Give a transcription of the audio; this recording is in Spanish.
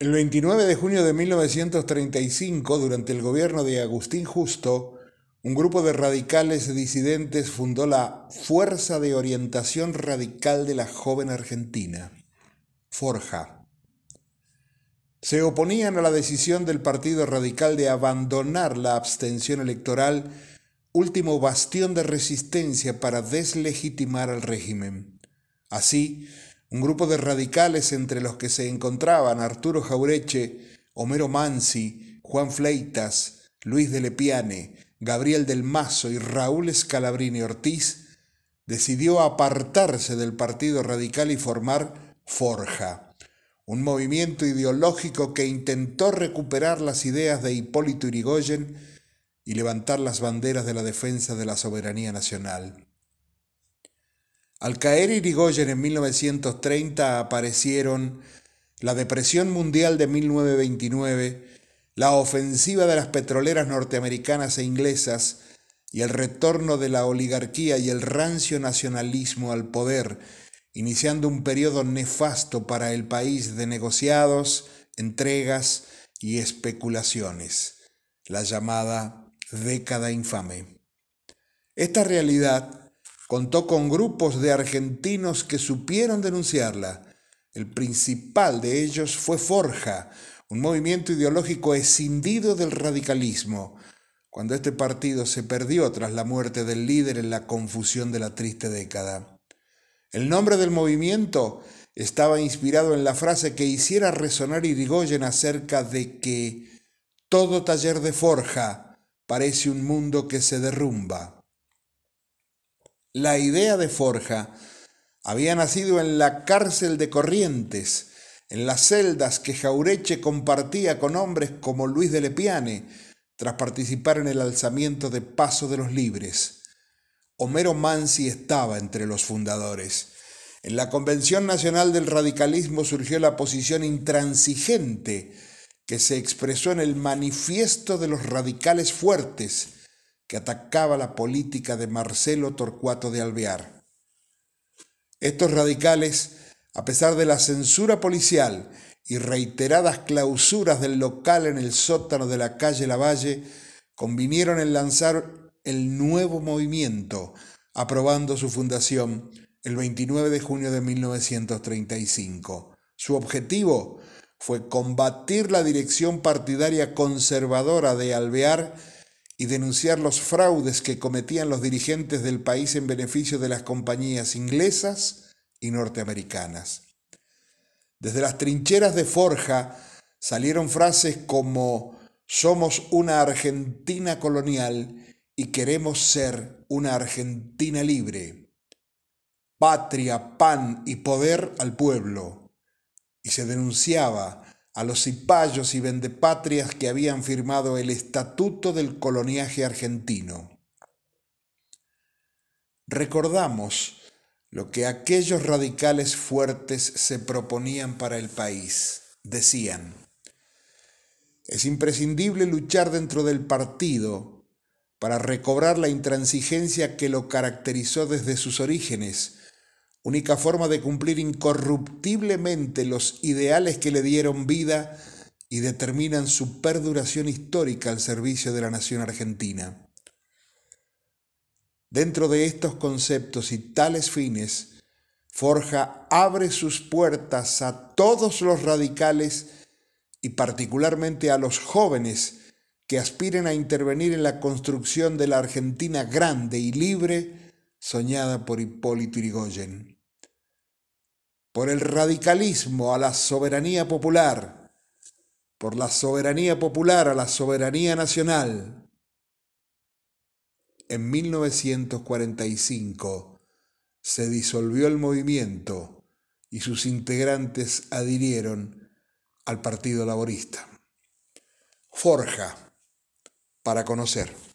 El 29 de junio de 1935, durante el gobierno de Agustín Justo, un grupo de radicales disidentes fundó la Fuerza de Orientación Radical de la Joven Argentina, Forja. Se oponían a la decisión del Partido Radical de abandonar la abstención electoral, último bastión de resistencia para deslegitimar al régimen. Así, un grupo de radicales entre los que se encontraban Arturo Jaureche, Homero Mansi, Juan Fleitas, Luis de Lepiane, Gabriel del Mazo y Raúl Scalabrini Ortiz, decidió apartarse del Partido Radical y formar Forja, un movimiento ideológico que intentó recuperar las ideas de Hipólito Yrigoyen y levantar las banderas de la defensa de la soberanía nacional. Al caer Irigoyen en 1930 aparecieron la Depresión Mundial de 1929, la ofensiva de las petroleras norteamericanas e inglesas y el retorno de la oligarquía y el rancio nacionalismo al poder, iniciando un periodo nefasto para el país de negociados, entregas y especulaciones, la llamada década infame. Esta realidad contó con grupos de argentinos que supieron denunciarla. El principal de ellos fue Forja, un movimiento ideológico escindido del radicalismo, cuando este partido se perdió tras la muerte del líder en la confusión de la triste década. El nombre del movimiento estaba inspirado en la frase que hiciera resonar Irigoyen acerca de que todo taller de forja parece un mundo que se derrumba. La idea de Forja había nacido en la cárcel de Corrientes, en las celdas que Jaureche compartía con hombres como Luis de Lepiane, tras participar en el alzamiento de Paso de los Libres. Homero Mansi estaba entre los fundadores. En la Convención Nacional del Radicalismo surgió la posición intransigente que se expresó en el Manifiesto de los Radicales Fuertes, que atacaba la política de Marcelo Torcuato de Alvear. Estos radicales, a pesar de la censura policial y reiteradas clausuras del local en el sótano de la calle Lavalle, convinieron en lanzar el nuevo movimiento, aprobando su fundación el 29 de junio de 1935. Su objetivo fue combatir la dirección partidaria conservadora de Alvear y denunciar los fraudes que cometían los dirigentes del país en beneficio de las compañías inglesas y norteamericanas. Desde las trincheras de Forja salieron frases como somos una Argentina colonial y queremos ser una Argentina libre. Patria, pan y poder al pueblo. Y se denunciaba a los cipayos y vendepatrias que habían firmado el Estatuto del Coloniaje Argentino. Recordamos lo que aquellos radicales fuertes se proponían para el país. Decían, es imprescindible luchar dentro del partido para recobrar la intransigencia que lo caracterizó desde sus orígenes, única forma de cumplir incorruptiblemente los ideales que le dieron vida y determinan su perduración histórica al servicio de la nación argentina. Dentro de estos conceptos y tales fines, Forja abre sus puertas a todos los radicales y particularmente a los jóvenes que aspiren a intervenir en la construcción de la Argentina grande y libre soñada por Hipólito Yrigoyen. Por el radicalismo a la soberanía popular, por la soberanía popular a la soberanía nacional. En 1945 se disolvió el movimiento y sus integrantes adhirieron al Partido Laborista. Forja para conocer.